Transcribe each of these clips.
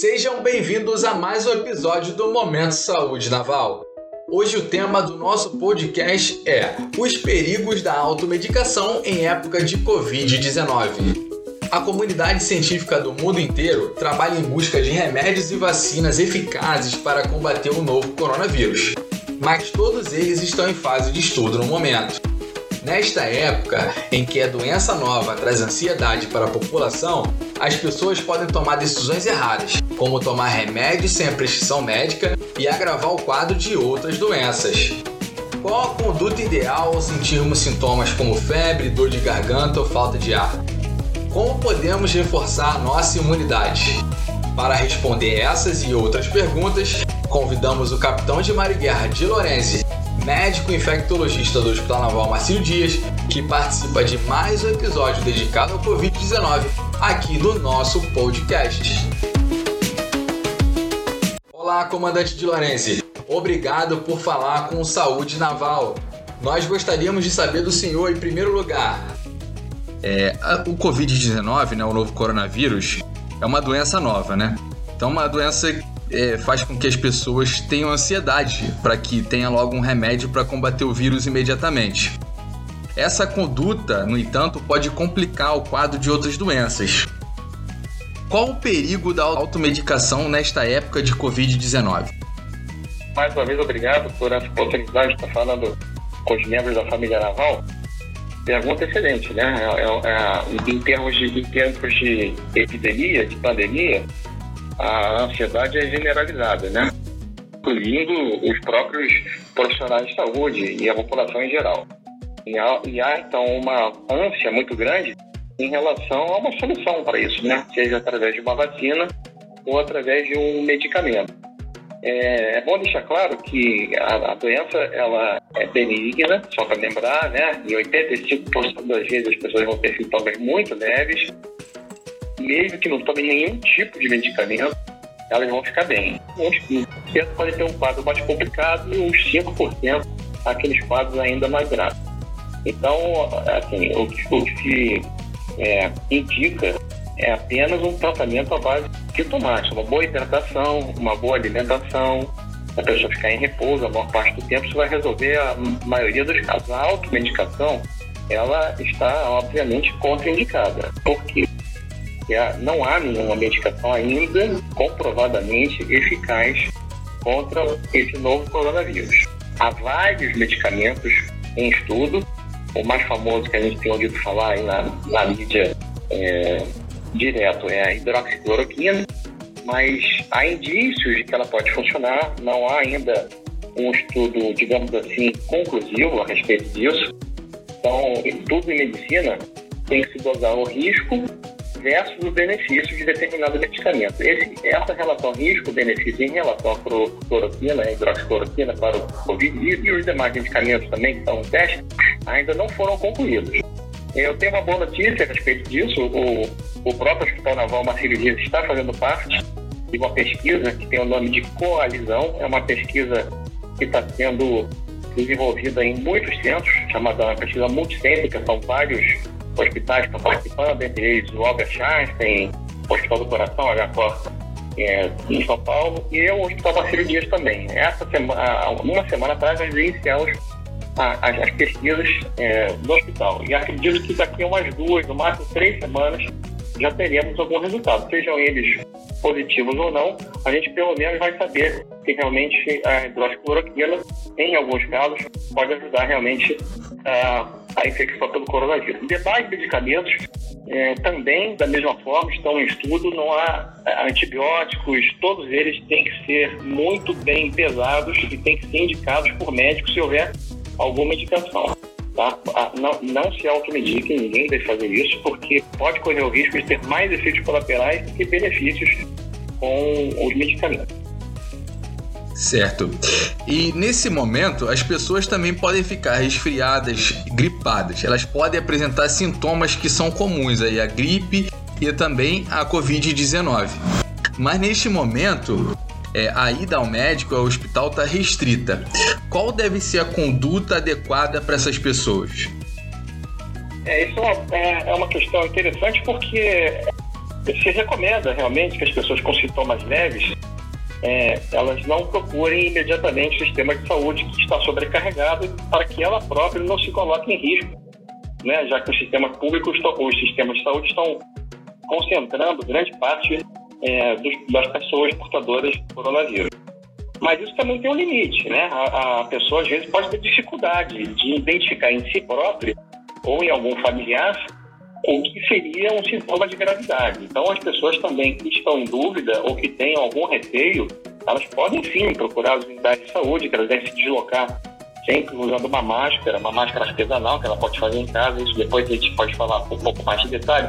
Sejam bem-vindos a mais um episódio do Momento Saúde Naval. Hoje o tema do nosso podcast é os perigos da automedicação em época de Covid-19. A comunidade científica do mundo inteiro trabalha em busca de remédios e vacinas eficazes para combater o novo coronavírus, mas todos eles estão em fase de estudo no momento. Nesta época em que a doença nova traz ansiedade para a população, as pessoas podem tomar decisões erradas, como tomar remédios sem a prescrição médica e agravar o quadro de outras doenças. Qual a conduta ideal ao sentirmos sintomas como febre, dor de garganta ou falta de ar? Como podemos reforçar nossa imunidade? Para responder essas e outras perguntas, convidamos o capitão de mar e guerra de Lourenço médico infectologista do Hospital Naval Marcílio Dias, que participa de mais um episódio dedicado ao Covid-19 aqui no nosso podcast. Olá, comandante de Lourenço. Obrigado por falar com Saúde Naval. Nós gostaríamos de saber do senhor, em primeiro lugar. É, o Covid-19, né, o novo coronavírus, é uma doença nova, né? Então, uma doença é, faz com que as pessoas tenham ansiedade para que tenha logo um remédio para combater o vírus imediatamente. Essa conduta, no entanto, pode complicar o quadro de outras doenças. Qual o perigo da automedicação nesta época de Covid-19? Mais uma vez, obrigado por essa oportunidade de estar falando com os membros da família Naval. Pergunta excelente, né? É, é, é, em, termos de, em termos de epidemia, de pandemia, a ansiedade é generalizada, né? Incluindo os próprios profissionais de saúde e a população em geral. E há, e há então, uma ânsia muito grande em relação a uma solução para isso, né? Seja através de uma vacina ou através de um medicamento. É, é bom deixar claro que a, a, doença ela é benigna, só para lembrar, né? Em 85% das vezes as pessoas vão ter sintomas muito leves mesmo que não tomem nenhum tipo de medicamento, elas vão ficar bem. Uns 15% podem ter um quadro mais complicado e uns 5% aqueles quadros ainda mais graves. Então, assim, o que, o que é, indica é apenas um tratamento à base de tomate, uma boa hidratação, uma boa alimentação, a pessoa ficar em repouso a maior parte do tempo, isso vai resolver a maioria dos casos. A automedicação, ela está, obviamente, contraindicada. Por quê? não há nenhuma medicação ainda comprovadamente eficaz contra esse novo coronavírus. Há vários medicamentos em estudo, o mais famoso que a gente tem ouvido falar aí na, na mídia é, direto é a hidroxicloroquina, mas há indícios de que ela pode funcionar, não há ainda um estudo, digamos assim, conclusivo a respeito disso. Então, tudo em medicina tem que se dosar o risco versus o benefício de determinado medicamento. Esse, essa relação risco-benefício em relação à cloroquina, a hidroxicloroquina para o Covid e os demais medicamentos também que estão em teste, ainda não foram concluídos. Eu tenho uma boa notícia a respeito disso. O, o próprio Hospital Naval Marcílio Dias está fazendo parte de uma pesquisa que tem o nome de Coalizão. É uma pesquisa que está sendo desenvolvida em muitos centros, chamada pesquisa multicêntrica, são vários hospitais estão participando, entre eles o Albert Einstein, o Hospital do Coração, H. Costa, é, em São Paulo, e o Hospital Marcelo Dias também. Essa semana, uma semana atrás, nós iniciamos as, as pesquisas é, do hospital. E acredito que daqui a umas duas, no máximo três semanas, já teremos algum resultado. Sejam eles positivos ou não, a gente pelo menos vai saber que realmente a hidroxicloroquina, em alguns casos, pode ajudar realmente a a infecção pelo coronavírus. Demais medicamentos é, também, da mesma forma, estão em estudo. Não há é, antibióticos, todos eles têm que ser muito bem pesados e têm que ser indicados por médicos se houver alguma indicação. Tá? Não, não se automediquem, ninguém deve fazer isso, porque pode correr o risco de ter mais efeitos colaterais do que benefícios com os medicamentos. Certo. E nesse momento, as pessoas também podem ficar resfriadas, gripadas. Elas podem apresentar sintomas que são comuns aí, a gripe e também a Covid-19. Mas neste momento, é, a ida ao médico, ao hospital, está restrita. Qual deve ser a conduta adequada para essas pessoas? É, isso é, é uma questão interessante porque se recomenda realmente que as pessoas com sintomas leves é, elas não procurem imediatamente o sistema de saúde que está sobrecarregado para que ela própria não se coloque em risco, né? já que os sistemas públicos, os sistemas de saúde estão concentrando grande parte é, dos, das pessoas portadoras do coronavírus. Mas isso também tem um limite, né? A, a, pessoa às vezes pode ter dificuldade de identificar em si própria ou em algum familiar o que seria um sintoma de gravidade. Então, as pessoas também que estão em dúvida ou que têm algum receio, elas podem sim procurar as unidades de saúde, que elas devem se deslocar sempre usando uma máscara, uma máscara artesanal que ela pode fazer em casa. Isso depois a gente pode falar um pouco mais de detalhe,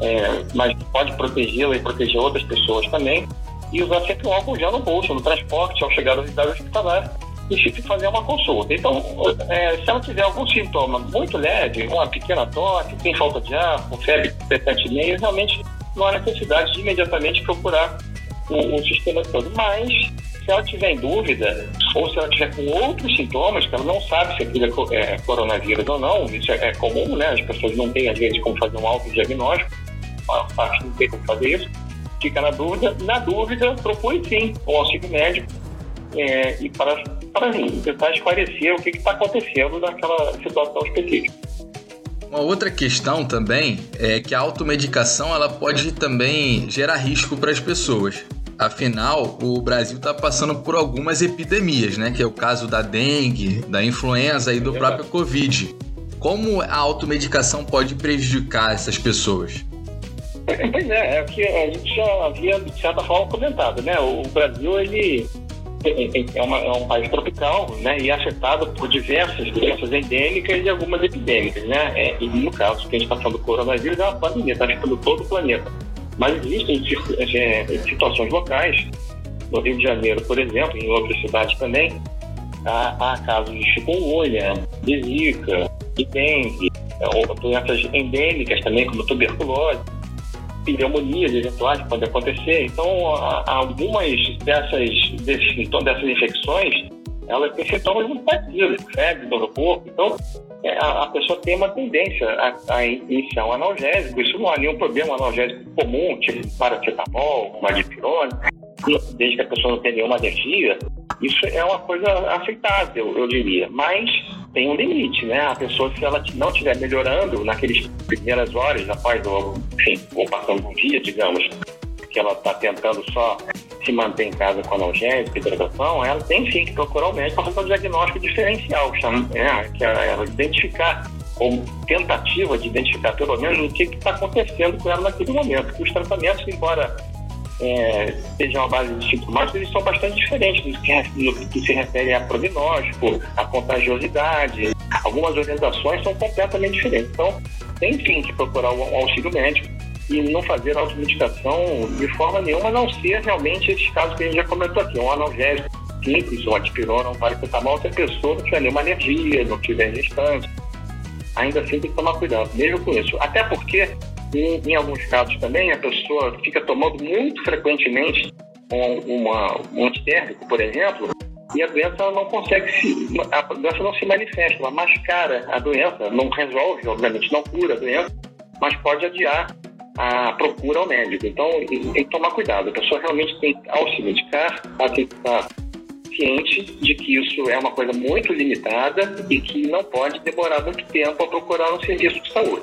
é, mas pode protegê-la e proteger outras pessoas também. E usar sempre o álcool gel no bolso, no transporte, ao chegar à unidade hospitalar e fazer uma consulta. Então, é, se ela tiver algum sintoma muito leve, uma pequena tosse, tem falta de ar, com febre de 7,5, realmente não há necessidade de imediatamente procurar o, o sistema todo. Mas, se ela tiver em dúvida, ou se ela tiver com outros sintomas, que ela não sabe se aquilo é, é coronavírus ou não, isso é, é, comum, né? As pessoas não têm, às vezes, como fazer um autodiagnóstico, a parte não tem como fazer isso, fica na dúvida. Na dúvida, procure sim o auxílio médico é, e para para tentar esclarecer o que está acontecendo naquela situação específica. Uma outra questão também é que a automedicação ela pode também gerar risco para as pessoas. Afinal, o Brasil está passando por algumas epidemias, né? Que é o caso da dengue, da influenza e do próprio Covid. Como a automedicação pode prejudicar essas pessoas? Pois é, é o que a gente já havia, de certa forma, comentado, né? O Brasil, ele é, uma, é, um país tropical, né, e afetado por diversas doenças endêmicas e algumas epidêmicas, né, é, e no caso que a gente está falando do coronavírus é uma pandemia, está afetando todo o planeta. Mas existem é, situações locais, no Rio de Janeiro, por exemplo, em outras cidades também, há, há casos de chikungunya, de zika, de dengue, ou doenças endêmicas também, como tuberculose, pneumonias eventuais que podem acontecer. Então, algumas dessas, desses, então, dessas infecções, elas têm sintomas muito parecidos, febre, dor no corpo. Então, é, a, pessoa tem uma tendência a, a, iniciar um analgésico. Isso não há nenhum problema, analgésico comum, tipo paracetamol, uma dipirona, desde que a pessoa não tenha nenhuma alergia. Isso é uma coisa aceitável, eu diria. Mas tem um limite, né? A pessoa, se ela não estiver melhorando naquelas primeiras horas, após, ou, enfim, ou passando um dia, digamos, que ela está tentando só se manter em casa com analgésico, hidratação, ela tem sim que procurar o médico para fazer um diagnóstico diferencial, né? que é ela identificar, ou tentativa de identificar pelo menos o que está acontecendo com ela naquele momento. Os tratamentos, embora é, sejam a base de sintomáticos, eles são bastante diferentes no que, no que se refere a prognóstico, a contagiosidade. Algumas orientações são completamente diferentes. Então, tem sim que procurar um auxílio médico e não fazer automedicação de forma nenhuma, a não ser realmente esses casos que a gente já comentou aqui, um analgésico simples, um antipirona, um paracetamol, se a pessoa não tiver nenhuma alergia, não tiver gestante, ainda assim tem que tomar cuidado, mesmo com isso. Até porque em, alguns casos também, a pessoa fica tomando muito frequentemente um, uma, um antitérmico, por exemplo, e a doença não consegue se. A doença não se manifesta, ela mascara a doença, não resolve, obviamente, não cura a doença, mas pode adiar a procura ao médico. Então, tem que tomar cuidado. A pessoa realmente tem que, ao se medicar, ela tem que estar ciente de que isso é uma coisa muito limitada e que não pode demorar muito tempo a procurar um serviço de saúde.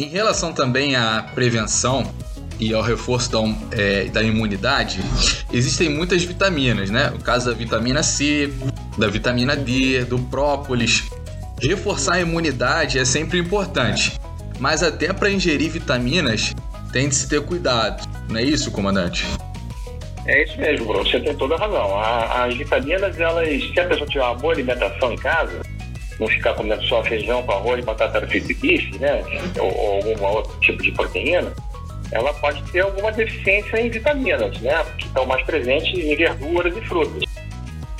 Em relação também à prevenção e ao reforço da, é, da imunidade, existem muitas vitaminas, né? O caso da vitamina C, da vitamina D, do própolis. Reforçar a imunidade é sempre importante, mas até para ingerir vitaminas tem de se ter cuidado, não é isso, comandante? É isso mesmo. Você tem toda a razão. as vitaminas, elas, se a pessoa tiver uma boa alimentação em casa, não ficar comendo só feijão com arroz, batata frita e bife, né? Ou, ou algum outro tipo de proteína, ela pode ter alguma deficiência em vitaminas, né? Que estão mais presentes em verduras e frutas.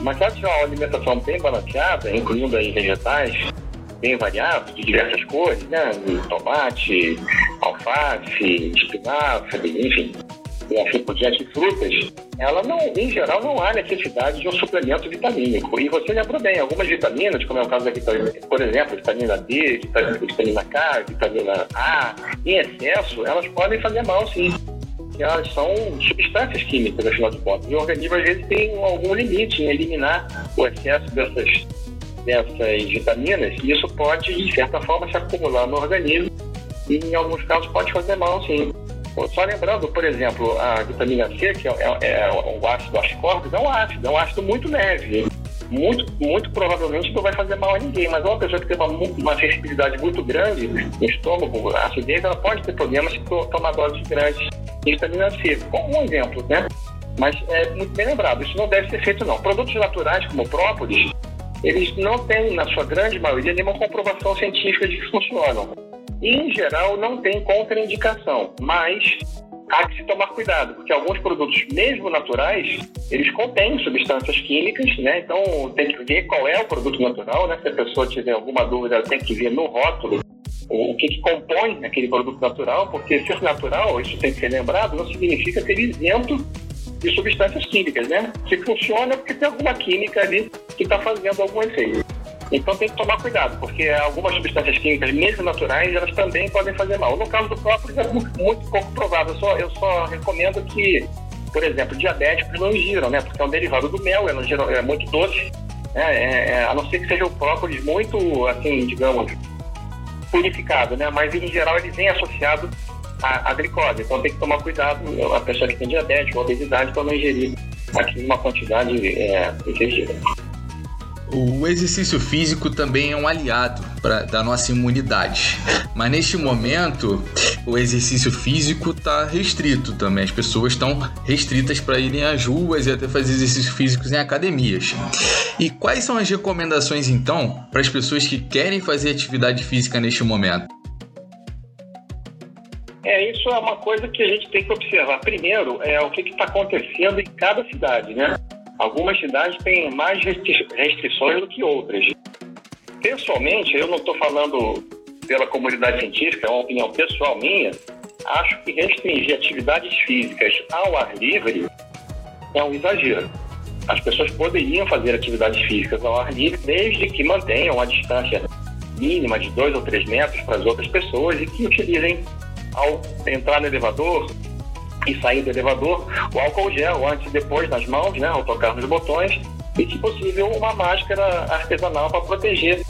Mas se ela tiver uma alimentação bem balanceada, incluindo aí vegetais bem variados, de diversas cores, né? Tomate, alface, espinafre, enfim. Assim por diante, frutas, ela não, em geral, não há necessidade de um suplemento vitamínico. E você lembrou bem, algumas vitaminas, como é o caso da vitamina, por exemplo, vitamina D, vitamina K, vitamina A, em excesso, elas podem fazer mal, sim. Elas são substâncias químicas, afinal de contas. E o organismo, às vezes, tem algum limite em eliminar o excesso dessas, dessas vitaminas, e isso pode, de certa forma, se acumular no organismo e, em alguns casos, pode fazer mal, sim. Só lembrando, por exemplo, a vitamina C, que é, é, é o ácido ascórbico, é um ácido, é um ácido muito leve. Muito, muito provavelmente não vai fazer mal a ninguém, mas uma pessoa que tem uma, uma sensibilidade muito grande no estômago, a acidez, ela pode ter problemas se tomar doses grandes de vitamina C. Como um exemplo, né? Mas é muito bem lembrado, isso não deve ser feito não. Produtos naturais como própolis, eles não têm, na sua grande maioria, nenhuma comprovação científica de que funcionam em geral, não tem contraindicação, mas há que se tomar cuidado, porque alguns produtos, mesmo naturais, eles contêm substâncias químicas, né? Então tem que ver qual é o produto natural, né? Se a pessoa tiver alguma dúvida, ela tem que ver no rótulo o que, que compõe aquele produto natural, porque ser natural, isso tem que ser lembrado, não significa ser isento de substâncias químicas, né? Se funciona porque tem alguma química ali que está fazendo algum efeito. Então tem que tomar cuidado, porque algumas substâncias químicas, mesmo naturais, elas também podem fazer mal. No caso do própolis é muito, pouco provável. Eu só, eu só recomendo que, por exemplo, diabéticos não ingiram, né? Porque é um derivado do mel, é, é muito doce. Né? É, é, a não ser que seja o própolis muito, assim, digamos, purificado, né? Mas em geral ele vem associado à, à glicose. Então tem que tomar cuidado, a pessoa que tem diabetes ou obesidade, para não ingerir aqui uma quantidade é, excessiva. O exercício físico também é um aliado pra, da nossa imunidade. Mas neste momento, o exercício físico está restrito também. As pessoas estão restritas para irem às ruas e até fazer exercícios físicos em academias. E quais são as recomendações então para as pessoas que querem fazer atividade física neste momento? É, isso é uma coisa que a gente tem que observar. Primeiro, é o que está acontecendo em cada cidade, né? Algumas cidades têm mais restrições do que outras. Pessoalmente, eu não estou falando pela comunidade científica, é uma opinião pessoal minha, acho que restringir atividades físicas ao ar livre é um exagero. As pessoas poderiam fazer atividades físicas ao ar livre desde que mantenham a distância mínima de dois ou três metros para as outras pessoas e que utilizem, ao entrar no elevador, e sair do elevador, o álcool gel antes e depois nas mãos, né, ao tocar nos botões, e, se possível, uma máscara artesanal para proteger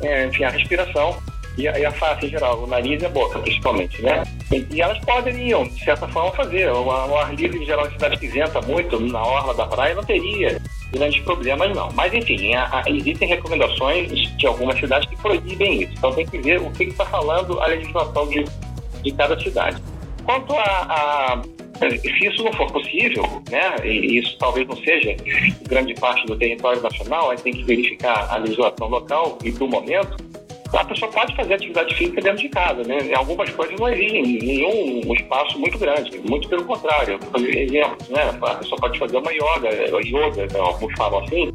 é, enfim, a respiração e a, e a, face em geral, o nariz e a boca, principalmente, né? E, e elas poderiam, de certa forma, fazer. O, o ar livre, em geral, em cidade que venta muito, na orla da praia, não teria grandes problemas, não. Mas, enfim, a, a, existem recomendações de algumas cidades que proíbem isso. Então, tem que ver o que está falando a legislação de, de cada cidade. Quanto a, a se isso não for possível, né, e isso talvez não seja grande parte do território nacional, aí tem que verificar a legislação local e do momento, a pessoa pode fazer atividade física dentro de casa, né? Algumas coisas não exigem nenhum espaço muito grande, muito pelo contrário. Exemplos, né? A pessoa pode fazer uma yoga, yoga, né? alguns falam assim,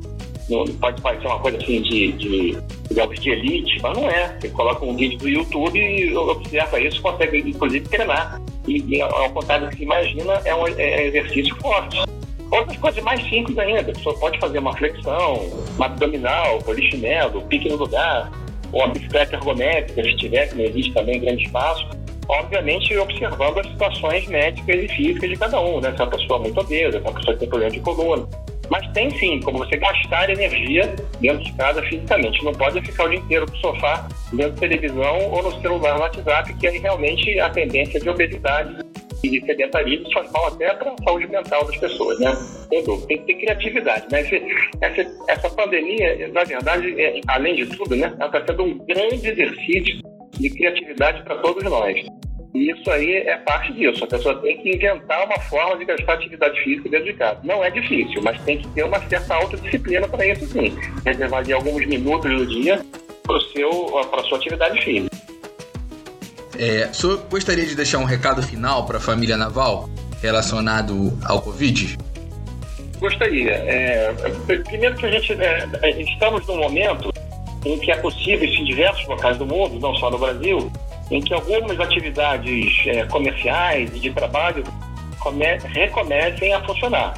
não pode parecer uma coisa assim de, de, digamos, de elite, mas não é. Você coloca um vídeo do YouTube e observa isso, consegue inclusive treinar. E, e ao contrário do que se imagina, é um é exercício forte. Outras coisas mais simples ainda, a pessoa pode fazer uma flexão, uma abdominal, polichinelo, pique no lugar, ou uma bicicleta ergométrica, se tiver, que não existe também grande espaço. Obviamente, observando as situações médicas e físicas de cada um, né? Se é uma pessoa muito obesa, se é uma pessoa que tem problema de coluna. Mas tem sim como você gastar energia dentro de casa fisicamente. Não pode ficar o dia inteiro no sofá, vendo televisão ou no celular, no WhatsApp, que aí realmente a tendência de obesidade e sedentarismo faz mal até para a saúde mental das pessoas, né? Tem que ter criatividade, né? Essa, essa pandemia, na verdade, é, além de tudo, né? Ela está sendo um grande exercício de criatividade para todos nós. E isso aí é parte disso. A pessoa tem que inventar uma forma de gastar atividade física dentro de casa. Não é difícil, mas tem que ter uma certa autodisciplina para isso sim. Reservar ali alguns minutos do dia para a sua atividade física. É, o senhor gostaria de deixar um recado final para a família naval relacionado ao Covid? Gostaria. É, primeiro que a gente é, estamos num momento em que é possível, em diversos locais do mundo, não só no Brasil, em que algumas atividades é, comerciais e de trabalho come, recomecem a funcionar.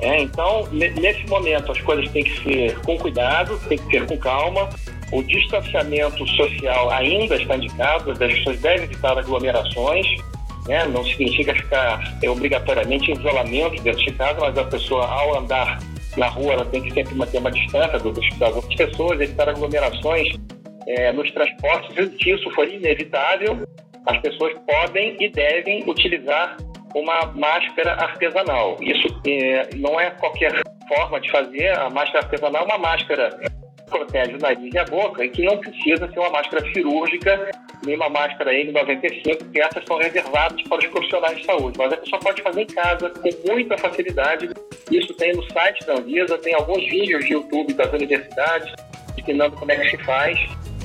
É, então, nesse momento, as coisas têm que ser com cuidado, têm que ser com calma. O distanciamento social ainda está indicado, as pessoas devem evitar aglomerações. Né? Não significa ficar é, obrigatoriamente em isolamento dentro de casa, mas a pessoa, ao andar na rua, ela tem que sempre manter uma distância das outras pessoas, evitar aglomerações é, nos transportes. Se isso for inevitável, as pessoas podem e devem utilizar uma máscara artesanal. Isso é, não é qualquer forma de fazer. A máscara artesanal é uma máscara que protege o nariz e a boca e que não precisa ser uma máscara cirúrgica nem uma máscara N95, porque essas são reservadas para os profissionais de saúde. Mas a pessoa pode fazer em casa com muita facilidade. Isso tem no site da Anvisa, tem alguns vídeos de YouTube das universidades ensinando como é que se faz.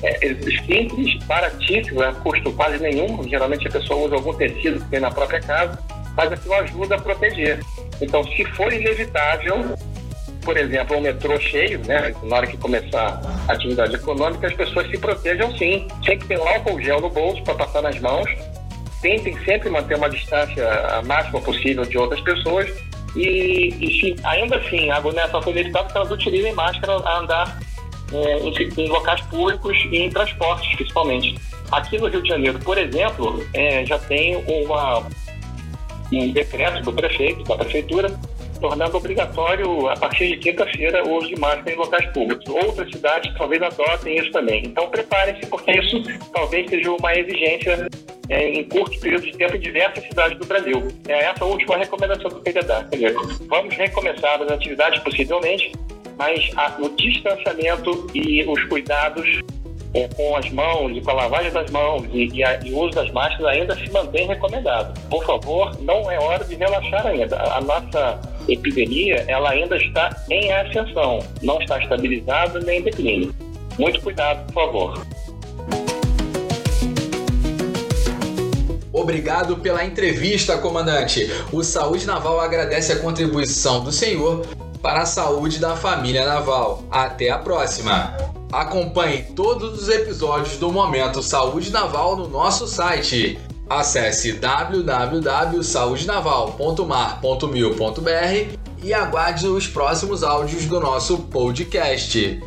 É, simples, baratíssimo, é custo quase nenhum. Geralmente a pessoa usa algum tecido que tem na própria casa mas aquilo ajuda a proteger. Então, se for inevitável, por exemplo, um metrô cheio, né, na hora que começar a atividade econômica, as pessoas se protejam sim. Tem que ter álcool gel no bolso para passar nas mãos. Tentem sempre manter uma distância a máxima possível de outras pessoas. E, e se ainda assim a aglomeração for inevitável, que elas utilizem máscara a andar é, em, em, locais públicos e em transportes, principalmente. Aqui no Rio de Janeiro, por exemplo, é, já tem uma um decreto do prefeito, da prefeitura, tornando obrigatório, a partir de quinta-feira, o uso de máscara em locais públicos. Outras cidades talvez adotem isso também. Então, preparem-se, porque isso talvez seja uma exigência é, em curto período de tempo em diversas cidades do Brasil. É essa a última recomendação que eu queria dar. Quer dizer, vamos recomeçar as atividades possivelmente, mas a, o distanciamento e os cuidados é, com as mãos e com a lavagem das mãos e, e, a, e, o uso das máscaras ainda se mantém recomendado. Por favor, não é hora de relaxar ainda. A, a nossa epidemia ela ainda está em ascensão, não está estabilizada nem em declínio. Muito cuidado, por favor. Obrigado pela entrevista, comandante. O Saúde Naval agradece a contribuição do senhor para a saúde da família naval. Até a próxima! Acompanhe todos os episódios do Momento Saúde Naval no nosso site. Acesse www.saudenaval.mar.mil.br e aguarde os próximos áudios do nosso podcast.